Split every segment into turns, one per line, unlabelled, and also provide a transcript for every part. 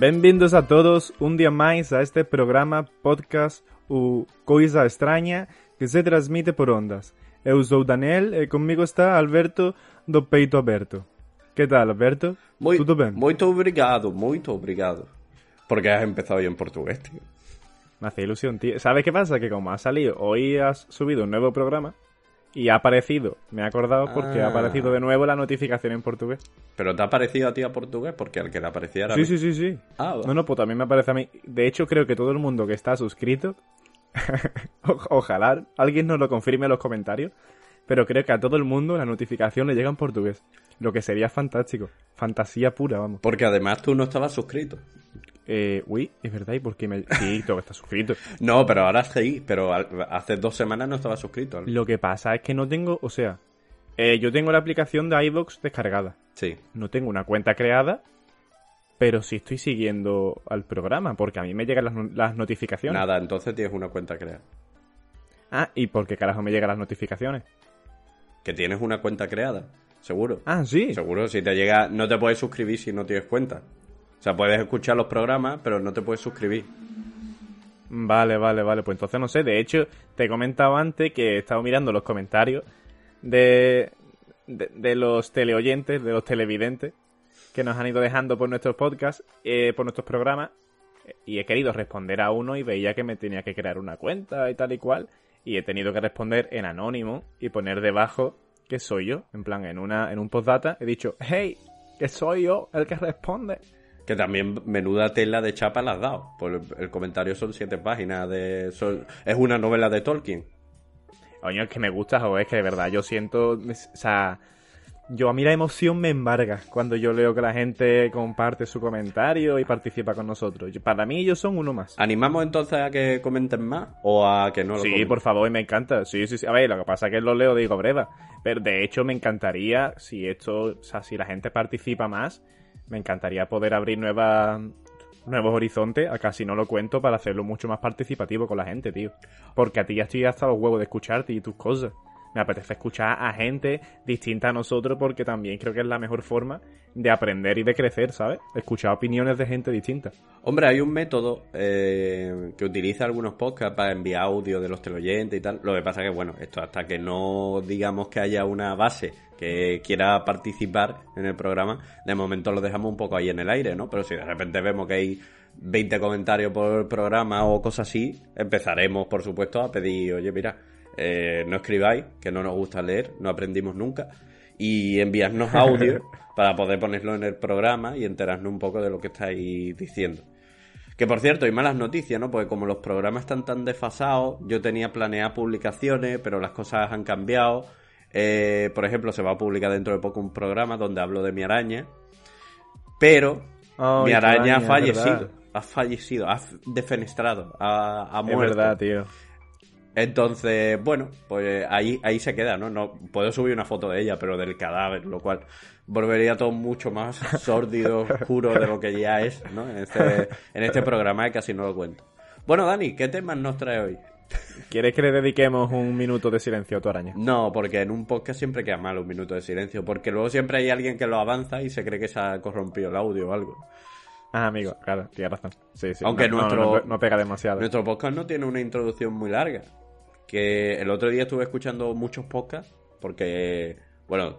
Benvindos a todos un día más a este programa podcast o Coisa Extraña que se transmite por ondas. Eu sou Daniel e comigo está Alberto do Peito Aberto. Que tal, Alberto?
Muy,
Tudo ben?
Muito obrigado, muito obrigado. Porque has empezado en portugués, tío.
Me hace ilusión, tío. ¿Sabes qué pasa? Que como ha salido, hoy has subido un nuevo programa y ha aparecido, me he acordado porque ha
Ah.
aparecido de nuevo la notificación en portugués.
Pero te ha parecido a ti a portugués porque al que le aparecía era a
Sí, sí, sí, sí.
Ah, va.
No, no, pues también me aparece a mí. De hecho, creo que todo el mundo que está suscrito, ojalá alguien nos lo confirme en los comentarios, pero creo que a todo el mundo la notificación le llega en portugués. Lo que sería fantástico. Fantasía pura, vamos.
Porque además tú no estabas suscrito.
Eh, uy, es verdad, ¿y por qué me...? Sí, que estar suscrito.
No, pero ahora sí, pero hace dos semanas no estabas suscrito.
Lo que pasa es que no tengo, o sea, eh, yo tengo la aplicación de iVoox descargada.
Sí.
No tengo una cuenta creada, pero sí estoy siguiendo al programa, porque a mí me llegan las, las notificaciones.
Nada, entonces tienes una cuenta creada.
Ah, ¿y por qué carajo me llegan las notificaciones?
Que tienes una cuenta creada, seguro.
Ah, sí.
Seguro, si te llega, no te puedes suscribir si no tienes cuenta. O sea, puedes escuchar los programas, pero no te puedes suscribir.
Vale, vale, vale. Pues entonces no sé. De hecho, te he comentado antes que he estado mirando los comentarios de, de, de los teleoyentes, de los televidentes que nos han ido dejando por nuestros podcasts, eh, por nuestros programas. Y he querido responder a uno y veía que me tenía que crear una cuenta y tal y cual. Y he tenido que responder en anónimo y poner debajo que soy yo. En plan, en una en un postdata he dicho, hey, que soy yo el que responde.
Que también menuda tela de chapa le has dado. Por el, el comentario son siete páginas de. son- es una novela de Tolkien.
Coño, es que me gusta, joder, es que de verdad yo siento. O sea, yo a mí la emoción me embarga cuando yo leo que la gente comparte su comentario y participa con nosotros. Yo- para mí ellos son uno más.
¿Animamos entonces a que comenten más o a que no lo
Sí,
comenten?
por favor, y me encanta. Sí, sí, sí. A ver, lo que pasa es que lo leo digo breva. Pero de hecho me encantaría, si esto, o sea, si la gente participa más, me encantaría poder abrir nuevas nuevos horizontes, acá si no lo cuento, para hacerlo mucho más participativo con la gente, tío. Porque a ti ya estoy hasta los huevos de escucharte y tus cosas. Me apetece escuchar a gente distinta a nosotros porque también creo que es la mejor forma de aprender y de crecer, ¿sabes? Escuchar opiniones de gente distinta.
Hombre, hay un método eh, que utiliza algunos podcasts para enviar audio de los teleoyentes y tal. Lo que pasa que, bueno, esto hasta que no digamos que haya una base que quiera participar en el programa, de momento lo dejamos un poco ahí en el aire, ¿no? Pero si de repente vemos que hay 20 comentarios por programa o cosas así, empezaremos, por supuesto, a pedir, oye, mira, eh, no escribáis, que no nos gusta leer, no aprendimos nunca, y enviarnos audio para poder ponerlo en el programa y enterarnos un poco de lo que estáis diciendo. Que por cierto, hay malas noticias, ¿no? Porque como los programas están tan desfasados, yo tenía planeadas publicaciones, pero las cosas han cambiado. Eh, por ejemplo, se va a publicar dentro de poco un programa donde hablo de mi araña. Pero mi araña ha fallecido. Ha fallecido, ha defenestrado, ha, ha
Es
muerto.
verdad, tío.
Entonces, bueno, pues ahí, ahí se queda, ¿no? No puedo subir una foto de ella, pero del cadáver, lo cual volvería todo mucho más sórdido, oscuro de lo que ya es, ¿no? En este, en este programa que casi no lo cuento. Bueno, Dani, ¿qué temas nos trae hoy?
¿Quieres que le dediquemos un minuto de silencio a tu araña?
No, porque en un podcast siempre queda mal un minuto de silencio, porque luego siempre hay alguien que lo avanza y se cree que se ha corrompido el audio o algo.
Ah, amigo, claro, tienes razón. Sí, sí.
Aunque
no, no,
nuestro-
no, no pega demasiado.
Nuestro podcast no tiene una introducción muy larga. Que el otro día estuve escuchando muchos podcasts porque, bueno,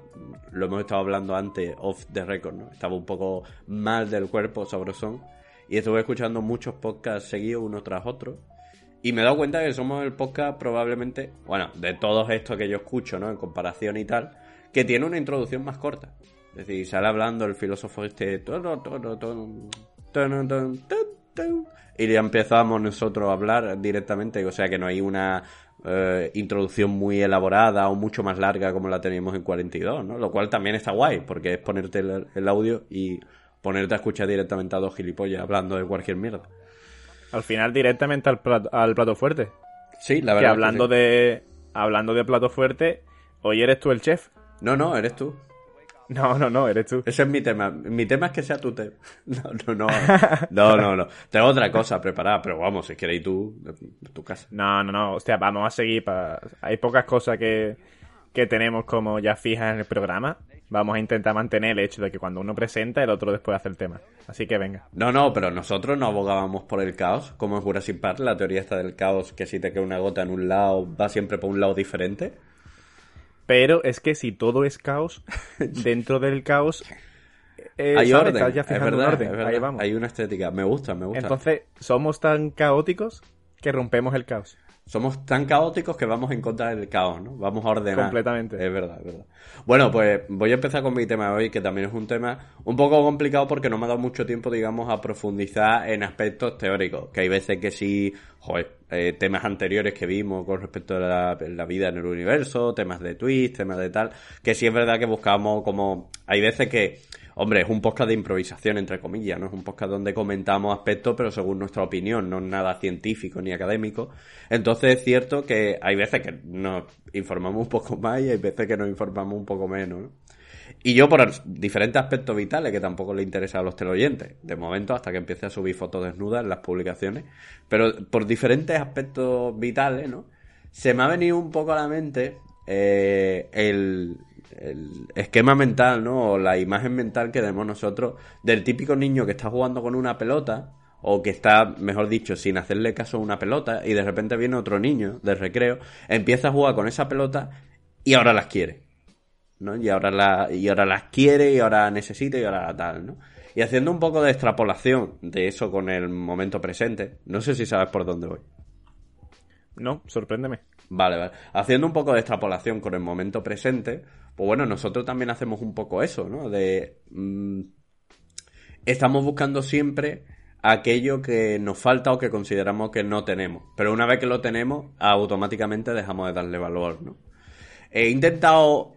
lo hemos estado hablando antes off the record, ¿no? Estaba un poco mal del cuerpo, sabrosón. Y estuve escuchando muchos podcasts seguidos uno tras otro. Y me he dado cuenta que somos el podcast probablemente, bueno, de todos estos que yo escucho, ¿no? En comparación y tal, que tiene una introducción más corta. Es decir, sale hablando el filósofo este... Y ya empezamos nosotros a hablar directamente, o sea que no hay una eh, introducción muy elaborada o mucho más larga como la teníamos en 42, ¿no? Lo cual también está guay, porque es ponerte el, el audio y ponerte a escuchar directamente a dos gilipollas hablando de cualquier mierda.
Al final directamente al plato, al plato fuerte.
Sí, la
Que
verdad.
hablando
sí.
de hablando de plato fuerte, hoy eres tú el chef.
No, no, eres tú.
No, no, no, eres tú.
Ese es mi tema. Mi tema es que sea tu tema. No, no, no. No, no, no. Tengo otra cosa preparada, pero vamos, si queréis tú, tu casa.
No, no, no. Hostia, vamos a seguir. Para... Hay pocas cosas que, que tenemos como ya fijas en el programa. Vamos a intentar mantener el hecho de que cuando uno presenta, el otro después hace el tema. Así que venga.
No, no, pero nosotros no abogábamos por el caos, como en Jurassic Park, la teoría está del caos, que si te queda una gota en un lado, va siempre por un lado diferente.
Pero es que si todo es caos, dentro del caos. eh,
hay
¿sabes?
orden,
Estás ya
es verdad,
orden.
es verdad.
Ahí vamos.
Hay una estética, me gusta, me gusta.
Entonces, somos tan caóticos que rompemos el caos.
Somos tan caóticos que vamos en contra del caos, ¿no? Vamos a ordenar.
Completamente.
Es verdad, es verdad. Bueno, pues voy a empezar con mi tema de hoy, que también es un tema un poco complicado porque no me ha dado mucho tiempo, digamos, a profundizar en aspectos teóricos. Que hay veces que sí, joder, eh, temas anteriores que vimos con respecto a la, vida en el universo, temas de Twitch, temas de tal, que sí es verdad que buscamos como... Hay veces que Hombre, es un podcast de improvisación, entre comillas, ¿no? Es un podcast donde comentamos aspectos, pero según nuestra opinión, no es nada científico ni académico. Entonces es cierto que hay veces que nos informamos un poco más y hay veces que nos informamos un poco menos, ¿no? Y yo por diferentes aspectos vitales que tampoco le interesa a los teleoyentes, de momento hasta que empiece a subir fotos desnudas en las publicaciones, pero por diferentes aspectos vitales, ¿no? Se me ha venido un poco a la mente eh, el, el esquema mental, ¿no? O la imagen mental que tenemos nosotros del típico niño que está jugando con una pelota o que está, mejor dicho, sin hacerle caso a una pelota y de repente viene otro niño de recreo, empieza a jugar con esa pelota y ahora las quiere. ¿No? Y ahora la, y ahora las quiere y ahora necesita y ahora tal, ¿no? Y haciendo un poco de extrapolación de eso con el momento presente, no sé si sabes por dónde voy.
No, sorpréndeme.
Vale, vale. Haciendo un poco de extrapolación con el momento presente, pues bueno, nosotros también hacemos un poco eso, ¿no? De... mm, estamos buscando siempre aquello que nos falta o que consideramos que no tenemos. Pero una vez que lo tenemos, automáticamente dejamos de darle valor, ¿no? He intentado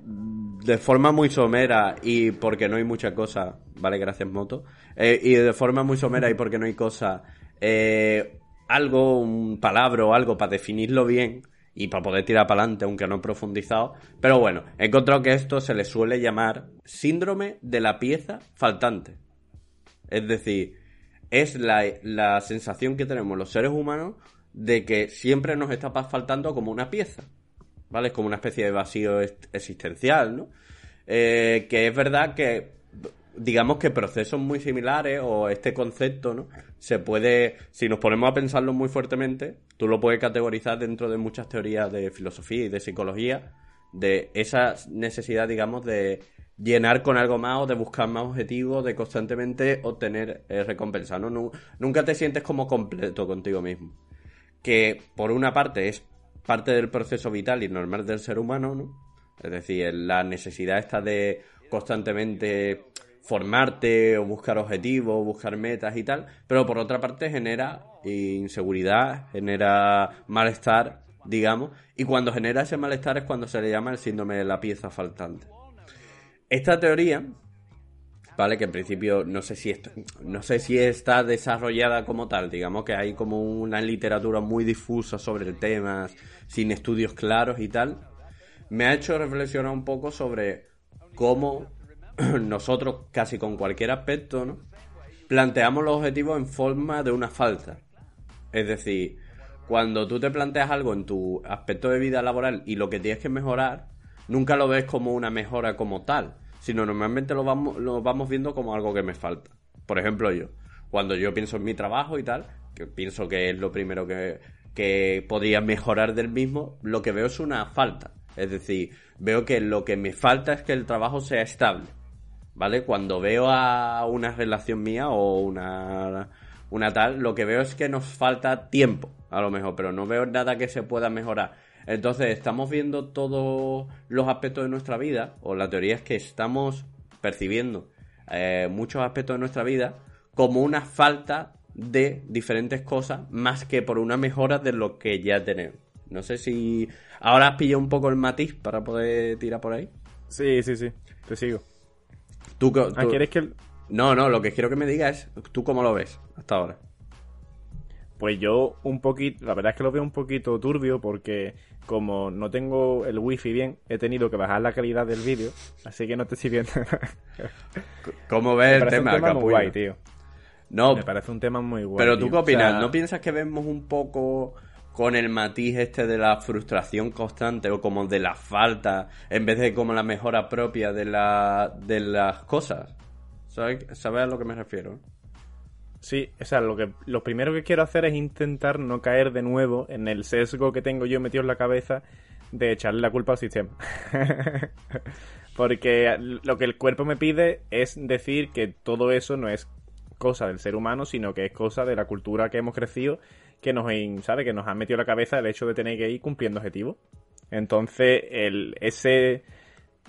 de forma muy somera y porque no hay mucha cosa, vale, gracias Moto, eh, y de forma muy somera y porque no hay cosa, eh, algo, un palabra o algo para definirlo bien y para poder tirar para adelante, aunque no he profundizado. Pero bueno, he encontrado que esto se le suele llamar síndrome de la pieza faltante. Es decir, es la, la sensación que tenemos los seres humanos de que siempre nos está faltando como una pieza. ¿Vale? Es como una especie de vacío existencial, ¿no? Eh, que es verdad que, digamos que procesos muy similares o este concepto, ¿no? Se puede, si nos ponemos a pensarlo muy fuertemente, tú lo puedes categorizar dentro de muchas teorías de filosofía y de psicología, de esa necesidad, digamos, de llenar con algo más o de buscar más objetivos, de constantemente obtener eh, recompensa, ¿no? Nu- Nunca te sientes como completo contigo mismo. Que por una parte es parte del proceso vital y normal del ser humano, ¿no? Es decir, la necesidad esta de constantemente formarte o buscar objetivos, buscar metas y tal, pero por otra parte genera inseguridad, genera malestar, digamos, y cuando genera ese malestar es cuando se le llama el síndrome de la pieza faltante. Esta teoría, ¿vale? Que en principio no sé si esto, no sé si está desarrollada como tal, digamos que hay como una literatura muy difusa sobre el tema, sin estudios claros y tal, me ha hecho reflexionar un poco sobre cómo nosotros casi con cualquier aspecto, ¿no? planteamos los objetivos en forma de una falta. Es decir, cuando tú te planteas algo en tu aspecto de vida laboral y lo que tienes que mejorar, nunca lo ves como una mejora como tal, sino normalmente lo vamos, lo vamos viendo como algo que me falta. Por ejemplo, yo, cuando yo pienso en mi trabajo y tal, que pienso que es lo primero que, que podría mejorar del mismo, lo que veo es una falta. Es decir, veo que lo que me falta es que el trabajo sea estable. ¿Vale? Cuando veo a una relación mía o una, una tal, lo que veo es que nos falta tiempo, a lo mejor, pero no veo nada que se pueda mejorar. Entonces, estamos viendo todos los aspectos de nuestra vida, o la teoría es que estamos percibiendo eh, muchos aspectos de nuestra vida como una falta de diferentes cosas, más que por una mejora de lo que ya tenemos. No sé si ahora has pillado un poco el matiz para poder tirar por ahí.
Sí, sí, sí. Te sigo.
¿Tú,
Ah,
tú-
¿quieres que...?
No, no, lo que quiero que me digas es tú cómo lo ves hasta ahora.
Pues yo un poquito, la verdad es que lo veo un poquito turbio porque como no tengo el wifi bien, he tenido que bajar la calidad del vídeo, así que no te estoy viendo.
¿Cómo ves el tema,
un tema muy guay, tío.
No,
me parece un tema muy guay.
Pero tú
tío.
qué opinas?
O sea,
¿No piensas que vemos un poco con el matiz este de la frustración constante o como de la falta en vez de como la mejora propia de, la, de las cosas? ¿Sabes, ¿Sabes a lo que me refiero?
Sí, o sea, lo que lo primero que quiero hacer es intentar no caer de nuevo en el sesgo que tengo yo metido en la cabeza de echarle la culpa al sistema. Porque lo que el cuerpo me pide es decir que todo eso no es cosa del ser humano, sino que es cosa de la cultura que hemos crecido, que nos, ¿sabe? Que nos ha metido en la cabeza el hecho de tener que ir cumpliendo objetivos. Entonces, el, ese,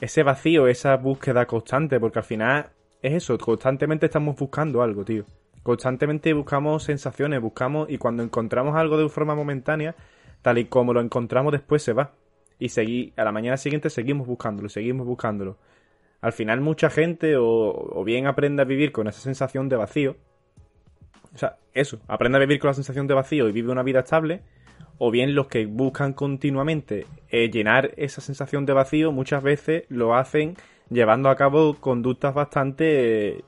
ese vacío, esa búsqueda constante, porque al final es eso, constantemente estamos buscando algo, tío. Constantemente buscamos sensaciones, buscamos y cuando encontramos algo de forma momentánea, tal y como lo encontramos después se va. Y seguí, a la mañana siguiente seguimos buscándolo, seguimos buscándolo. Al final mucha gente o, bien aprende a vivir con esa sensación de vacío. O sea, eso, aprende a vivir con la sensación de vacío y vive una vida estable. O bien los que buscan continuamente eh, llenar esa sensación de vacío muchas veces lo hacen llevando a cabo conductas bastante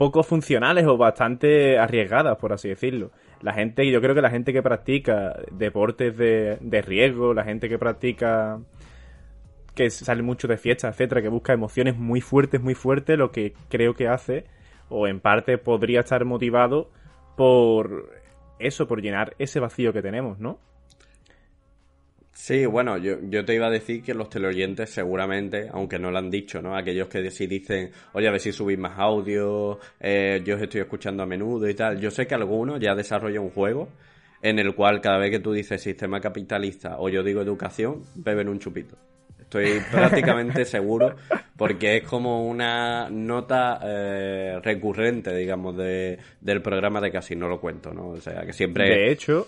poco funcionales o bastante arriesgadas, por así decirlo. La gente, yo creo que la gente que practica deportes de, de riesgo, la gente que practica que sale mucho de fiestas, etcétera, que busca emociones muy fuertes, muy fuertes, lo que creo que hace, o en parte podría estar motivado por eso, por llenar ese vacío que tenemos, ¿no?
Sí, bueno, yo, yo te iba a decir que los teleoyentes seguramente, aunque no lo han dicho, ¿no? Aquellos que sí dicen, oye, a ver si subís más audio, eh, yo os estoy escuchando a menudo y tal. Yo sé que algunos ya desarrollan un juego en el cual cada vez que tú dices sistema capitalista o yo digo educación, beben un chupito. Estoy prácticamente seguro porque es como una nota eh, recurrente, digamos, de, del programa de casi no lo cuento, ¿no? O sea, que siempre...
De hecho...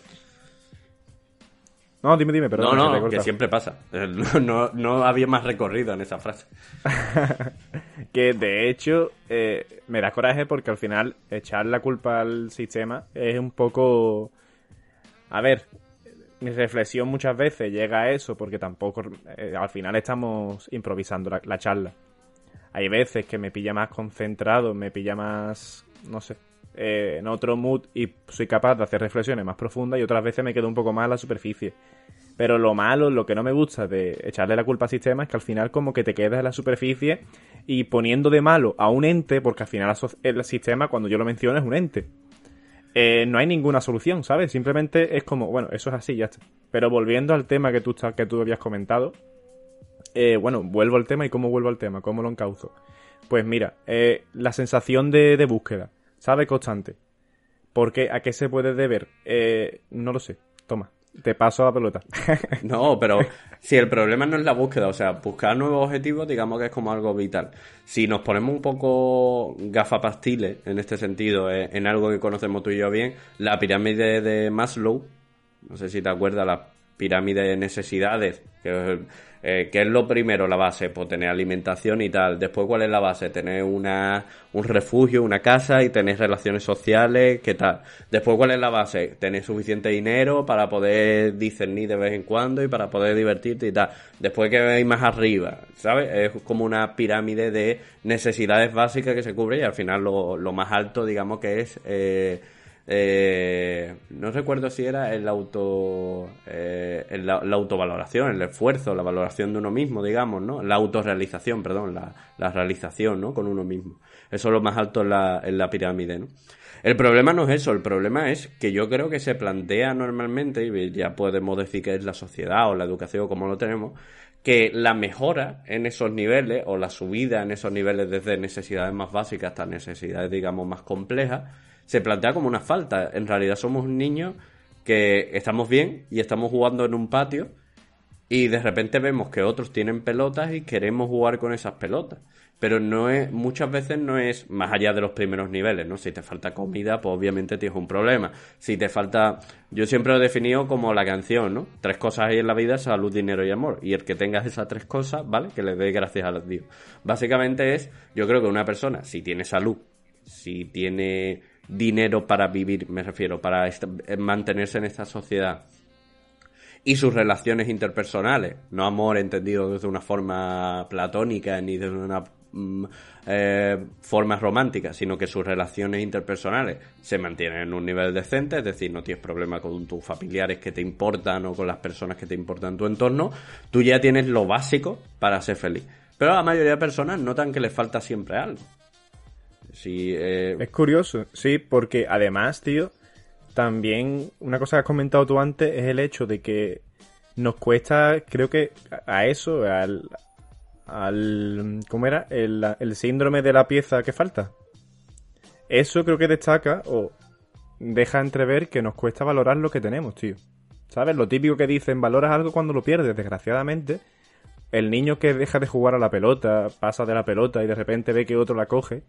No, dime, dime, perdón.
no,
que
no, que
cortado.
siempre pasa. No, no, no había más recorrido en esa frase.
que de hecho eh, me da coraje porque al final echar la culpa al sistema es un poco... A ver, mi reflexión muchas veces llega a eso porque tampoco... eh, al final estamos improvisando la, la charla. Hay veces que me pilla más concentrado, me pilla más... no sé, eh, en otro mood y soy capaz de hacer reflexiones más profundas y otras veces me quedo un poco más en la superficie. Pero lo malo, lo que no me gusta de echarle la culpa al sistema es que al final como que te quedas en la superficie y poniendo de malo a un ente, porque al final el sistema cuando yo lo menciono es un ente. Eh, no hay ninguna solución, ¿sabes? Simplemente es como, bueno, eso es así, ya está. Pero volviendo al tema que tú, que tú habías comentado, eh, bueno, vuelvo al tema y cómo vuelvo al tema, cómo lo encauzo. Pues mira, la sensación de, de búsqueda, ¿sabe? Constante. ¿Por qué? ¿A qué se puede deber? Eh, no lo sé. Toma, te paso la pelota.
No, pero si el problema no es la búsqueda, o sea, buscar nuevos objetivos, digamos que es como algo vital. Si nos ponemos un poco gafapastiles en este sentido, eh, en algo que conocemos tú y yo bien, la pirámide de Maslow, no sé si te acuerdas, la pirámide de necesidades, que, eh, que es lo primero, la base, pues tener alimentación y tal. Después, ¿cuál es la base? Tener una, un refugio, una casa y tener relaciones sociales, ¿qué tal? Después, ¿cuál es la base? Tener suficiente dinero para poder discernir de vez en cuando y para poder divertirte y tal. Después, que hay más arriba? ¿Sabes? Es como una pirámide de necesidades básicas que se cubre y al final lo, lo más alto, digamos que es... Eh, eh, no recuerdo si era el auto eh, el- la, la autovaloración, el esfuerzo, la valoración de uno mismo, digamos, ¿no? La autorrealización, perdón, la, la realización, ¿no? Con uno mismo. Eso es lo más alto en la, en la pirámide, ¿no? El problema no es eso, el problema es que yo creo que se plantea normalmente, y ya podemos decir que es la sociedad o la educación como lo tenemos, que la mejora en esos niveles o la subida en esos niveles desde necesidades más básicas hasta necesidades, digamos, más complejas, se plantea como una falta. En realidad somos niños que estamos bien y estamos jugando en un patio y de repente vemos que otros tienen pelotas y queremos jugar con esas pelotas. Pero no es, muchas veces no es más allá de los primeros niveles, ¿no? Si te falta comida, pues obviamente tienes un problema. Si te falta, yo siempre lo he definido como la canción, ¿no? Tres cosas hay en la vida, salud, dinero y amor. Y el que tengas esas tres cosas, ¿vale? Que le dé gracias a Dios. Básicamente es, yo creo que una persona, si tiene salud, si tiene dinero para vivir, me refiero, para mantenerse en esta sociedad y sus relaciones interpersonales, no amor entendido desde una forma platónica ni desde una mm, eh, forma romántica, sino que sus relaciones interpersonales se mantienen en un nivel decente, es decir, no tienes problema con tus familiares que te importan o con las personas que te importan en tu entorno, tú ya tienes lo básico para ser feliz. Pero la mayoría de personas notan que les falta siempre algo.
Eh, es curioso, sí, porque además, tío, también una cosa que has comentado tú antes es el hecho de que nos cuesta, creo que a eso, al, al ¿cómo era? El, el síndrome de la pieza que falta. Eso creo que destaca o deja entrever que nos cuesta valorar lo que tenemos, tío. ¿Sabes? Lo típico que dicen, valoras algo cuando lo pierdes, desgraciadamente. El niño que deja de jugar a la pelota, pasa de la pelota y de repente ve que otro la coge,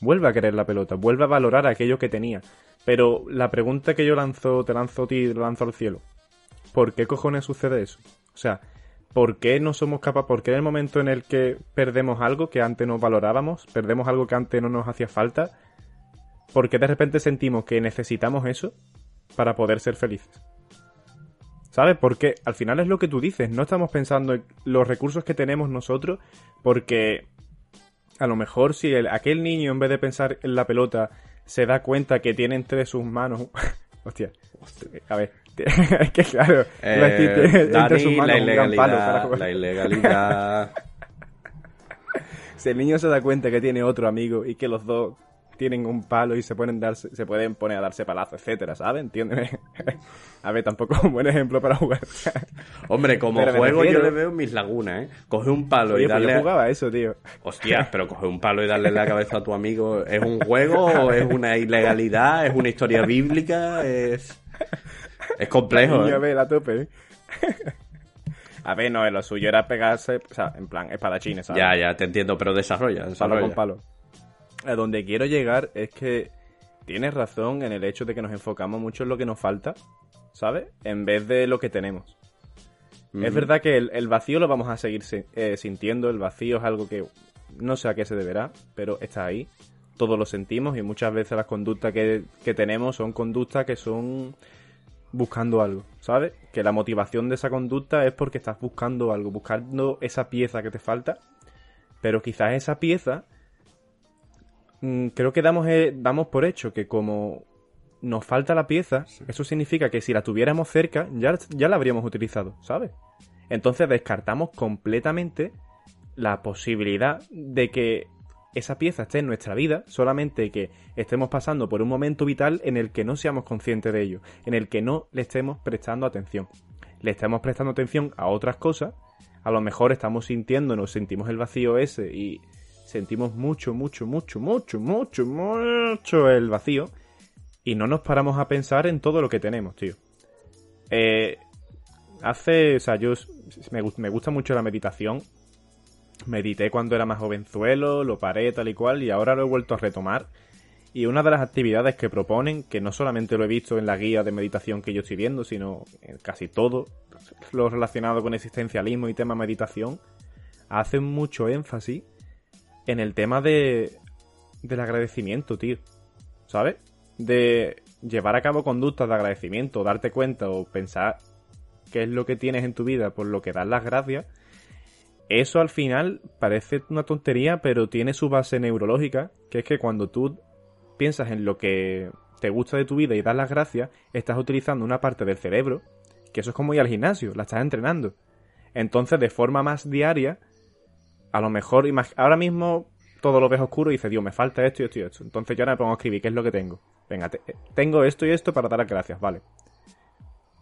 vuelve a querer la pelota, vuelve a valorar aquello que tenía. Pero la pregunta que yo lanzo, te lanzo a ti y lanzo al cielo. ¿Por qué cojones sucede eso? O sea, ¿por qué no somos capaces? ¿Por qué en el momento en el que perdemos algo que antes no valorábamos, perdemos algo que antes no nos hacía falta, ¿por qué de repente sentimos que necesitamos eso para poder ser felices? ¿Sabes? Porque al final es lo que tú dices, no estamos pensando en los recursos que tenemos nosotros, porque a lo mejor si aquel niño en vez de pensar en la pelota se da cuenta que tiene entre sus manos... Hostia, a ver, es que claro,
eh, entre sus manos la ilegalidad, La ilegalidad...
si el niño se da cuenta que tiene otro amigo y que los dos tienen un palo y se pueden darse, se pueden poner a darse palazos, etcétera, ¿sabes? Entiéndeme. a ver, tampoco es un buen ejemplo para jugar.
Hombre, como juego yo le veo mis lagunas, ¿eh? Coge un palo y pues darle.
yo jugaba eso, tío.
Hostia, pero coge un palo y darle la cabeza a tu amigo, ¿es un juego o es una ilegalidad? ¿Es una historia bíblica? Es. Es complejo.
¿eh? a tope. ¿eh? A ver, no, lo suyo era pegarse, o sea, en plan, espadachines, ¿sabes?
Ya, ya, te entiendo, pero desarrolla, desarrolla.
Palo con palo a donde quiero llegar es que tienes razón en el hecho de que nos enfocamos mucho en lo que nos falta, ¿sabes? En vez de lo que tenemos. Es verdad que el, vacío lo vamos a seguir eh, sintiendo, el vacío es algo que no sé a qué se deberá, pero está ahí. Todos lo sentimos y muchas veces las conductas que, que tenemos son conductas que son buscando algo, ¿sabes? Que la motivación de esa conducta es porque estás buscando algo, buscando esa pieza que te falta, pero quizás esa pieza creo que damos, eh, damos por hecho que como nos falta la pieza, eso significa que si la tuviéramos cerca, ya, ya la habríamos utilizado, ¿sabes? Entonces descartamos completamente la posibilidad de que esa pieza esté en nuestra vida, solamente que estemos pasando por un momento vital en el que no seamos conscientes de ello, en el que no le estemos prestando atención. Le estemos prestando atención a otras cosas, a lo mejor estamos sintiéndonos, sentimos el vacío ese y sentimos mucho, mucho, mucho, mucho, mucho, mucho el vacío y no nos paramos a pensar en todo lo que tenemos, tío. Eh, hace, o sea, yo me, me gusta mucho la meditación. Medité cuando era más jovenzuelo, lo paré tal y cual y ahora lo he vuelto a retomar. Y una de las actividades que proponen, que no solamente lo he visto en la guía de meditación que yo estoy viendo, sino en casi todo lo relacionado con existencialismo y tema meditación, hacen mucho énfasis en el tema de del agradecimiento, tío. ¿Sabes? De llevar a cabo conductas de agradecimiento, darte cuenta o pensar qué es lo que tienes en tu vida por lo que das las gracias. Eso al final parece una tontería, pero tiene su base neurológica, que es que cuando tú piensas en lo que te gusta de tu vida y das las gracias, estás utilizando una parte del cerebro, que eso es como ir al gimnasio, la estás entrenando. Entonces, de forma más diaria, a lo mejor, ahora mismo todo lo ves oscuro y dices, Dios, me falta esto y esto y esto. Entonces yo ahora me pongo a escribir qué es lo que tengo. Venga, tengo esto y esto para dar las gracias, vale.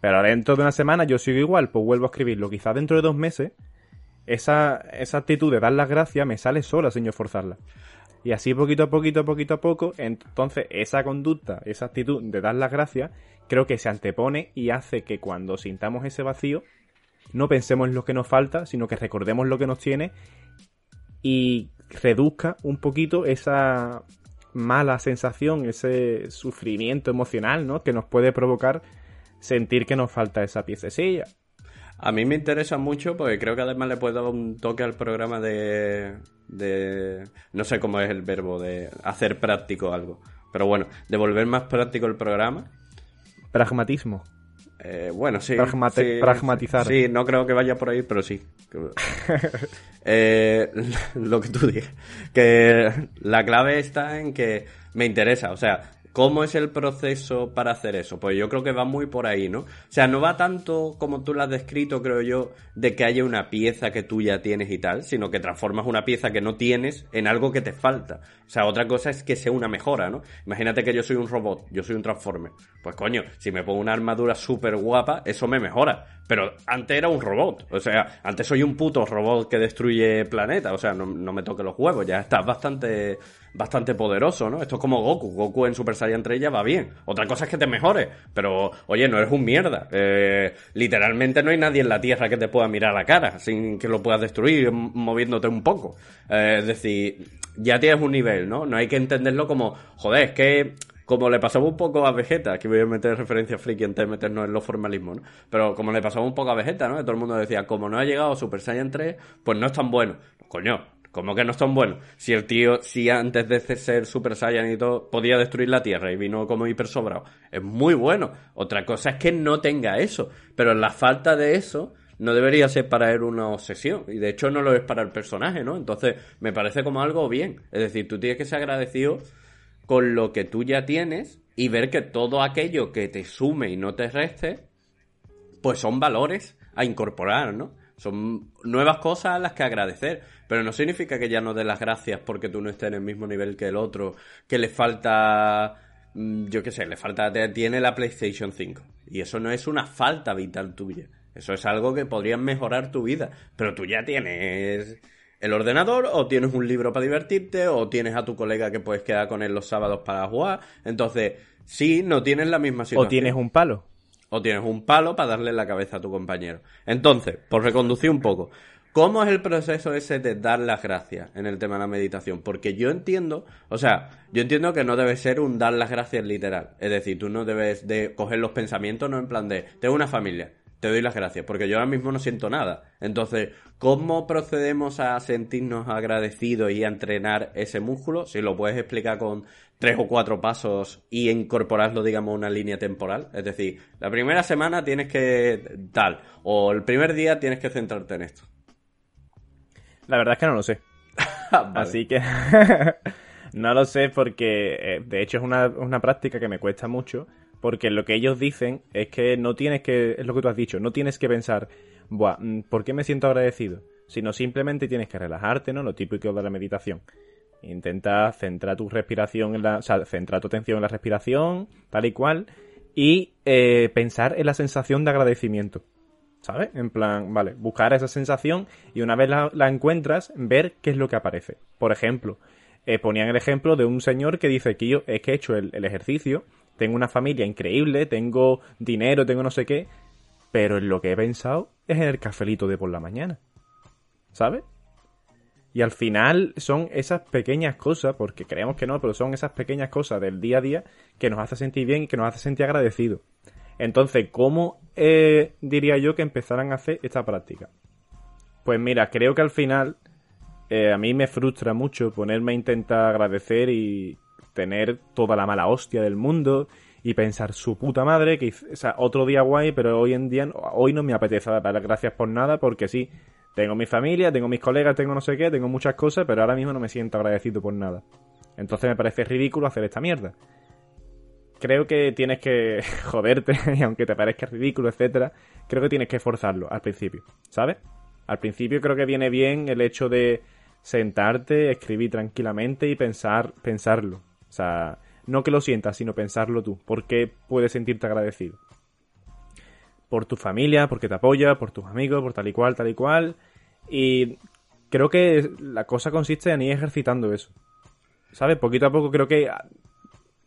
Pero dentro de una semana yo sigo igual, pues vuelvo a escribirlo. Quizás dentro de dos meses, esa, esa actitud de dar las gracias me sale sola sin yo forzarla. Y así poquito a poquito, poquito a poco, entonces esa conducta, esa actitud de dar las gracias, creo que se antepone y hace que cuando sintamos ese vacío, no pensemos en lo que nos falta, sino que recordemos lo que nos tiene y reduzca un poquito esa mala sensación, ese sufrimiento emocional, ¿no? Que nos puede provocar sentir que nos falta esa piececilla.
A mí me interesa mucho porque creo que además le puede dar un toque al programa de, de... No sé cómo es el verbo, de hacer práctico algo. Pero bueno, de volver más práctico el programa.
Pragmatismo.
Eh, bueno, sí,
Pragmate-
sí,
pragmatizar.
Sí, no creo que vaya por ahí, pero sí. Eh, lo que tú dices. Que la clave está en que me interesa. O sea, ¿cómo es el proceso para hacer eso? Pues yo creo que va muy por ahí, ¿no? O sea, no va tanto como tú lo has descrito, creo yo, de que haya una pieza que tú ya tienes y tal, sino que transformas una pieza que no tienes en algo que te falta. O sea, otra cosa es que sea una mejora, ¿no? Imagínate que yo soy un robot, yo soy un transformer. Pues coño, si me pongo una armadura súper guapa, eso me mejora. Pero antes era un robot. O sea, antes soy un puto robot que destruye planetas. O sea, no, no me toque los huevos. Ya estás bastante, bastante poderoso, ¿no? Esto es como Goku. Goku en Super Saiyan 3 ya va bien. Otra cosa es que te mejores. Pero, oye, no eres un mierda. Eh, literalmente no hay nadie en la Tierra que te pueda mirar a la cara sin que lo puedas destruir moviéndote un poco. Eh, es decir, ya tienes un nivel, ¿no? No hay que entenderlo como, joder, es que como le pasaba un poco a Vegeta, aquí voy a meter referencia friki antes de meternos en los formalismos, ¿no? Pero como le pasaba un poco a Vegeta, ¿no? Que todo el mundo decía, como no ha llegado Super Saiyan 3, pues no es tan bueno. Coño, ¿cómo que no es tan bueno? Si el tío, si antes de ser Super Saiyan y todo, podía destruir la Tierra y vino como hiper sobrado. Es muy bueno. Otra cosa es que no tenga eso. Pero la falta de eso no debería ser para él una obsesión. Y de hecho no lo es para el personaje, ¿no? Entonces me parece como algo bien. Es decir, tú tienes que ser agradecido con lo que tú ya tienes y ver que todo aquello que te sume y no te reste, pues son valores a incorporar, ¿no? Son nuevas cosas a las que agradecer. Pero no significa que ya no des las gracias porque tú no estés en el mismo nivel que el otro, que le falta, mm, yo qué sé, le falta, tiene la PlayStation 5. Y eso no es una falta vital tuya. Eso es algo que podría mejorar tu vida. Pero tú ya tienes el ordenador, o tienes un libro para divertirte, o tienes a tu colega que puedes quedar con él los sábados para jugar. Entonces, sí, no tienes la misma situación.
O tienes un palo.
O tienes un palo para darle la cabeza a tu compañero. Entonces, por reconducir un poco, ¿cómo es el proceso ese de dar las gracias en el tema de la meditación? Porque yo entiendo, o sea, yo entiendo que no debe ser un dar las gracias literal. Es decir, tú no debes de coger los pensamientos, no en plan de, tengo una familia, te doy las gracias, porque yo ahora mismo no siento nada. Entonces, ¿cómo procedemos a sentirnos agradecidos y a entrenar ese músculo? Si lo puedes explicar con tres o cuatro pasos y incorporarlo, digamos, a una línea temporal. Es decir, la primera semana tienes que tal, o el primer día tienes que centrarte en esto.
La verdad es que no lo sé.
Vale.
Así que no lo sé porque eh, de hecho es una, una práctica que me cuesta mucho porque lo que ellos dicen es que no tienes que, es lo que tú has dicho, no tienes que pensar, Buah, mm, ¿por qué me siento agradecido? Sino simplemente tienes que relajarte, ¿no? Lo típico de la meditación. Intenta centrar tu respiración en la, o sea, centrar tu atención en la respiración, tal y cual, y eh, pensar en la sensación de agradecimiento. ¿Sabes? En plan, vale, buscar esa sensación y una vez la, encuentras, ver qué es lo que aparece. Por ejemplo, eh, ponían el ejemplo de un señor que dice que yo es que he hecho el ejercicio, tengo una familia increíble, tengo dinero, tengo no sé qué, pero en lo que he pensado es en el cafelito de por la mañana. ¿Sabes? Y al final son esas pequeñas cosas, porque creemos que no, pero son esas pequeñas cosas del día a día que nos hace sentir bien y que nos hace sentir agradecidos. Entonces, ¿cómo eh, diría yo que empezaran a hacer esta práctica? Pues mira, creo que al final eh, a mí me frustra mucho ponerme a intentar agradecer y tener toda la mala hostia del mundo y pensar su puta madre que o sea, otro día guay, pero hoy en día hoy no me apetece dar gracias por nada porque sí, tengo mi familia, tengo mis colegas, tengo no sé qué, tengo muchas cosas, pero ahora mismo no me siento agradecido por nada. Entonces me parece ridículo hacer esta mierda creo que tienes que joderte, y aunque te parezca ridículo, etcétera, creo que tienes que forzarlo al principio, ¿sabes? Al principio creo que viene bien el hecho de sentarte, escribir tranquilamente y pensar, pensarlo. O sea, no que lo sientas, sino pensarlo tú. ¿Por qué puedes sentirte agradecido? Por tu familia, porque te apoya, por tus amigos, por tal y cual, tal y cual. Y creo que la cosa consiste en ir ejercitando eso. ¿Sabes? Poquito a poco creo que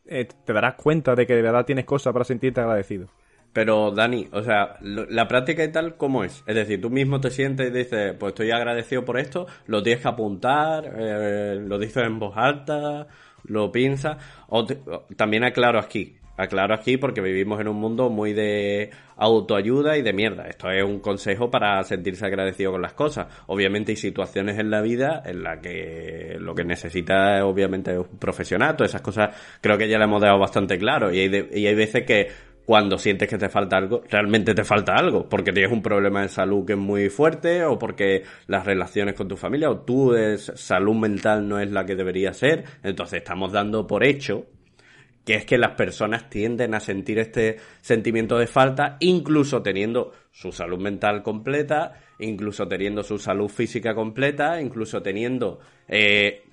eh, te darás cuenta de que de verdad tienes cosas para sentirte agradecido.
Pero, Dani, o sea, la práctica y tal, ¿cómo es? Es decir, tú mismo te sientes y dices, pues estoy agradecido por esto, lo tienes que apuntar, eh, lo dices en voz alta, lo o- también aclaro aquí, Aclaro aquí porque vivimos en un mundo muy de autoayuda y de mierda. Esto es un consejo para sentirse agradecido con las cosas. Obviamente hay situaciones en la vida en las que lo que necesita es obviamente un profesional. Todas esas cosas creo que ya le hemos dado bastante claro. Y hay, y hay veces que cuando sientes que te falta algo, realmente te falta algo, porque tienes un problema de salud que es muy fuerte, o porque las relaciones con tu familia, o tu salud mental no es la que debería ser. Entonces estamos dando por hecho que es que las personas tienden a sentir este sentimiento de falta, incluso teniendo su salud mental completa, incluso teniendo su salud física completa, incluso teniendo eh,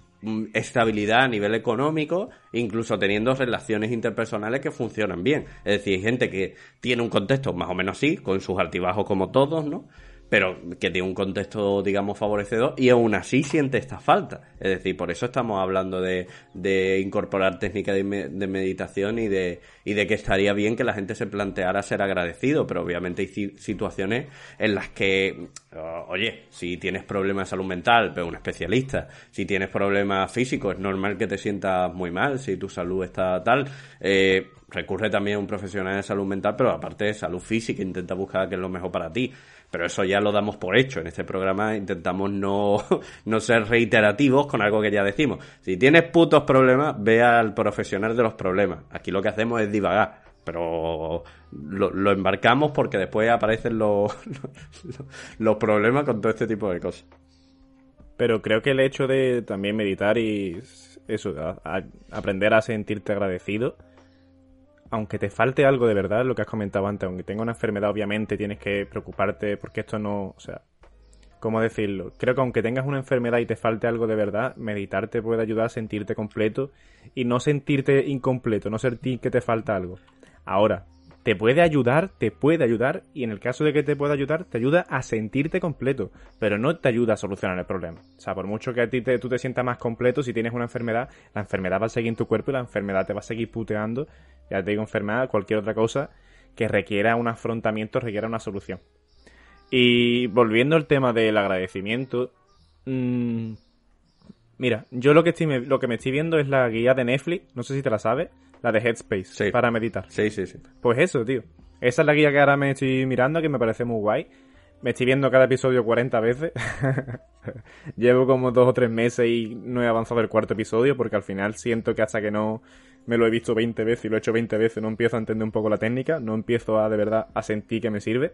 estabilidad a nivel económico, incluso teniendo relaciones interpersonales que funcionan bien. Es decir, hay gente que tiene un contexto más o menos así, con sus altibajos como todos, ¿no? Pero que tiene un contexto, digamos, favorecedor y aún así siente esta falta. Es decir, por eso estamos hablando de, de incorporar técnicas de, meditación y de, y de que estaría bien que la gente se planteara ser agradecido, pero obviamente hay situaciones en las que, oye, si tienes problemas de salud mental, pero un especialista, si tienes problemas físicos, es normal que te sientas muy mal, si tu salud está tal, eh, recurre también a un profesional de salud mental, pero aparte de salud física, intenta buscar qué es lo mejor para ti pero eso ya lo damos por hecho. En este programa intentamos no, no ser reiterativos con algo que ya decimos. Si tienes putos problemas, ve al profesional de los problemas. Aquí lo que hacemos es divagar, pero lo, embarcamos porque después aparecen los, los, problemas con todo este tipo de cosas.
Pero creo que el hecho de también meditar y eso, aprender a sentirte agradecido, aunque te falte algo de verdad, lo que has comentado antes, aunque tenga una enfermedad, obviamente tienes que preocuparte porque esto no, o sea, ¿cómo decirlo? Creo que aunque tengas una enfermedad y te falte algo de verdad, meditar te puede ayudar a sentirte completo y no sentirte incompleto, no sentir que te falta algo. Ahora, te puede ayudar, te puede ayudar, y en el caso de que te pueda ayudar, te ayuda a sentirte completo, pero no te ayuda a solucionar el problema. O sea, por mucho que a ti te, tú te sientas más completo, si tienes una enfermedad, la enfermedad va a seguir en tu cuerpo y la enfermedad te va a seguir puteando, ya te digo enfermedad, cualquier otra cosa que requiera un afrontamiento, requiera una solución. Y volviendo al tema del agradecimiento, mmm, mira, yo lo que, estoy, lo que me estoy viendo es la guía de Netflix, no sé si te la sabes, la de Headspace, para meditar.
Sí, sí, sí.
Pues eso, tío. Esa es la guía que ahora me estoy mirando, que me parece muy guay. Me estoy viendo cada episodio 40 veces. Llevo como dos o tres meses y no he avanzado el cuarto episodio porque al final siento que hasta que no me lo he visto 20 veces y lo he hecho 20 veces no empiezo a entender un poco la técnica, no empiezo a de verdad a sentir que me sirve.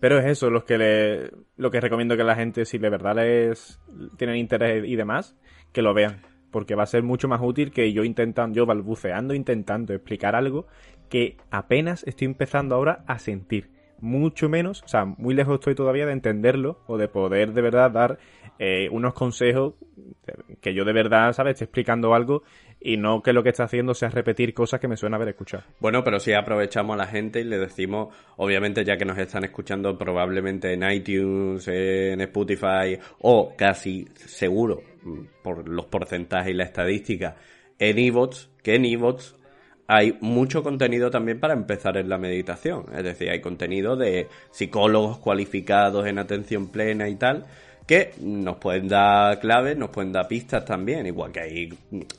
Pero es eso lo que le, lo que recomiendo que la gente, si de verdad les tienen interés y demás, que lo vean porque va a ser mucho más útil que yo intentando, yo balbuceando, intentando explicar algo que apenas estoy empezando ahora a sentir. Mucho menos, o sea, muy lejos estoy todavía de entenderlo o de poder de verdad dar eh, unos consejos que yo de verdad, ¿sabes? Estoy explicando algo y no que lo que está haciendo sea repetir cosas que me suena haber escuchado.
Bueno, pero si aprovechamos a la gente y le decimos, obviamente ya que nos están escuchando probablemente en iTunes, en Spotify o casi seguro por los porcentajes y la estadística en eBots, que en eBots hay mucho contenido también para empezar en la meditación. Es decir, hay contenido de psicólogos cualificados en atención plena y tal, que nos pueden dar claves, nos pueden dar pistas también, igual que hay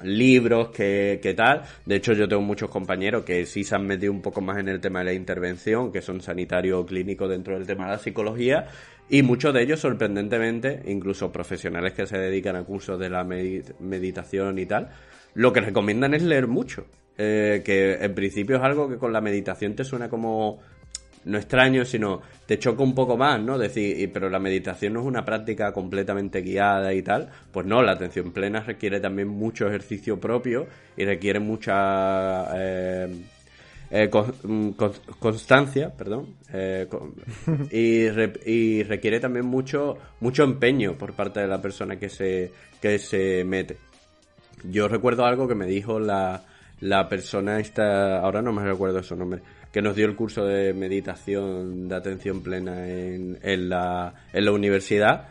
libros, que, que, tal. De hecho, yo tengo muchos compañeros que sí se han metido un poco más en el tema de la intervención, que son sanitarios clínicos dentro del tema de la psicología, y muchos de ellos, sorprendentemente, incluso profesionales que se dedican a cursos de la meditación y tal, lo que recomiendan es leer mucho. Eh, que en principio es algo que con la meditación te suena como no extraño, sino te choca un poco más, ¿no? Decir, pero la meditación no es una práctica completamente guiada y tal. Pues no, la atención plena requiere también mucho ejercicio propio y requiere mucha eh, eh, mm, constancia, perdón, eh, y, requiere también mucho, mucho empeño por parte de la persona que se, que se mete. Yo recuerdo algo que me dijo la, la persona esta, ahora no me recuerdo su nombre, que nos dio el curso de meditación de atención plena en, en, la, en la universidad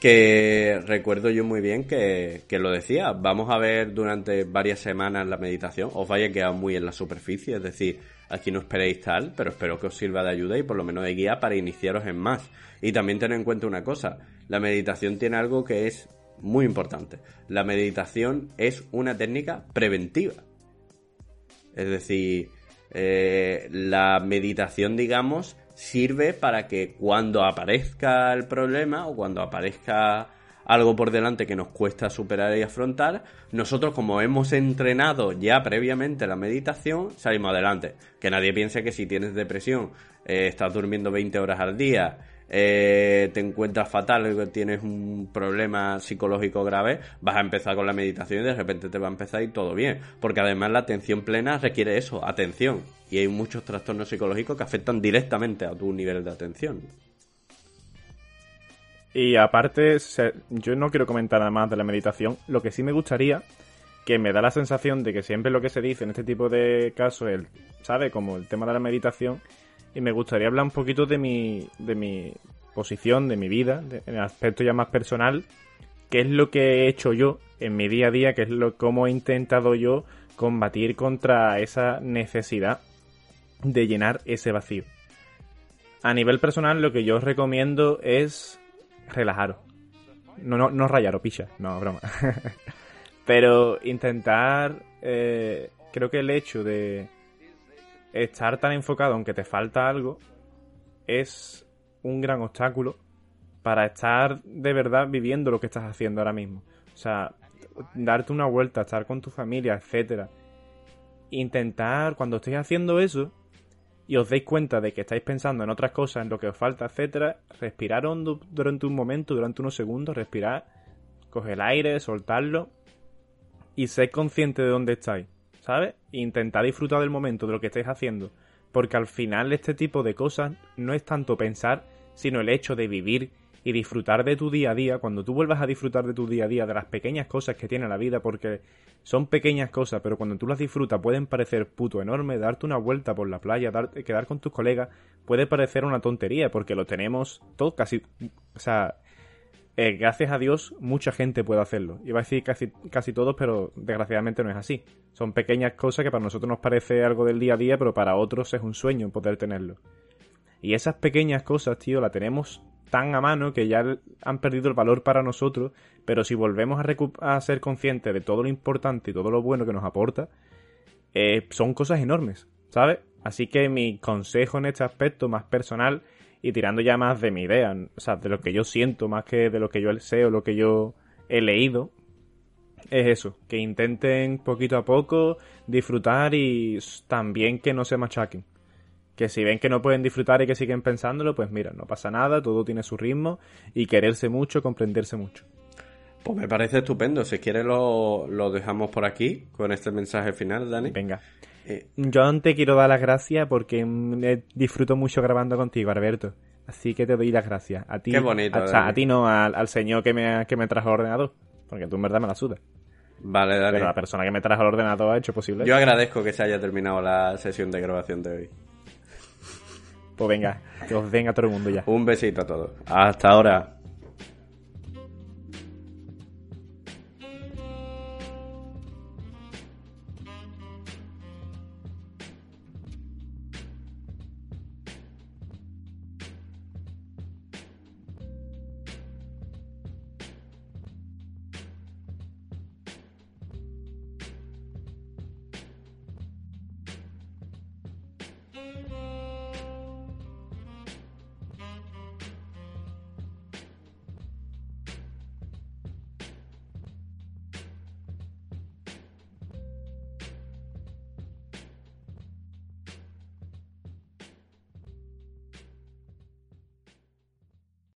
que recuerdo yo muy bien que, lo decía, vamos a ver durante varias semanas la meditación, os vaya a quedar muy en la superficie, es decir, aquí no esperéis tal, pero espero que os sirva de ayuda y por lo menos de guía para iniciaros en más. Y también tened en cuenta una cosa, la meditación tiene algo que es muy importante, la meditación es una técnica preventiva. Es decir, eh, la meditación, digamos, sirve para que cuando aparezca el problema o cuando aparezca algo por delante que nos cuesta superar y afrontar, nosotros como hemos entrenado ya previamente la meditación, salimos adelante. Que nadie piense que si tienes depresión, eh, estás durmiendo 20 horas al día, eh, te encuentras fatal, tienes un problema psicológico grave, vas a empezar con la meditación y de repente te va a empezar y todo bien. Porque además la atención plena requiere eso, atención. Y hay muchos trastornos psicológicos que afectan directamente a tu nivel de atención.
Y aparte, yo no quiero comentar nada más de la meditación. Lo que sí me gustaría, que me da la sensación de que siempre lo que se dice en este tipo de casos, ¿sabe? Como el tema de la meditación. Y me gustaría hablar un poquito de mi, de mi posición, de mi vida, en el aspecto ya más personal. ¿Qué es lo que he hecho yo en mi día a día? ¿Qué es lo, cómo he intentado yo combatir contra esa necesidad de llenar ese vacío? A nivel personal, lo que yo os recomiendo es relajaros. No, no, no rayaros, picha. No, broma. Pero intentar. Eh, creo que el hecho de estar tan enfocado, aunque te falta algo, es un gran obstáculo para estar de verdad viviendo lo que estás haciendo ahora mismo. O sea, darte una vuelta, estar con tu familia, etcétera. Intentar, cuando estés haciendo eso, y os deis cuenta de que estáis pensando en otras cosas, en lo que os falta, etcétera, respirar hondo durante un momento, durante unos segundos, respirar, coger el aire, soltarlo y ser consciente de dónde estáis, ¿sabes? Intentar disfrutar del momento, de lo que estáis haciendo, porque al final este tipo de cosas no es tanto pensar, sino el hecho de vivir y disfrutar de tu día a día, cuando tú vuelvas a disfrutar de tu día a día, de las pequeñas cosas que tiene la vida, porque son pequeñas cosas, pero cuando tú las disfrutas pueden parecer puto enorme, darte una vuelta por la playa, quedar con tus colegas, puede parecer una tontería, porque lo tenemos todo casi, o sea, eh, gracias a Dios mucha gente puede hacerlo. Iba a decir casi, casi todos, pero desgraciadamente no es así. Son pequeñas cosas que para nosotros nos parece algo del día a día, pero para otros es un sueño poder tenerlo. Y esas pequeñas cosas, tío, las tenemos tan a mano que ya han perdido el valor para nosotros, pero si volvemos a, a ser conscientes de todo lo importante y todo lo bueno que nos aporta, eh, son cosas enormes, ¿sabes? Así que mi consejo en este aspecto más personal y tirando ya más de mi idea, o sea, de lo que yo siento más que de lo que yo sé o lo que yo he leído, es eso, que intenten poquito a poco disfrutar y también que no se machaquen que si ven que no pueden disfrutar y que siguen pensándolo, pues mira, no pasa nada, todo tiene su ritmo y quererse mucho, comprenderse mucho.
Pues me parece estupendo. Si quieres lo, dejamos por aquí con este mensaje final, Dani.
Venga. Eh, Yo te quiero dar las gracias porque disfruto mucho grabando contigo, Alberto. Así que te doy las gracias. A ti,
Qué bonito.
A, a ti no, al, señor que me, que me trajo el ordenador. Porque tú en verdad me la sudas.
Vale, dale.
Pero la persona que me trajo el ordenador ha hecho posible.
Yo agradezco que se haya terminado la sesión de grabación de hoy.
Pues venga, que os venga todo el mundo ya.
Un besito a todos. Hasta ahora.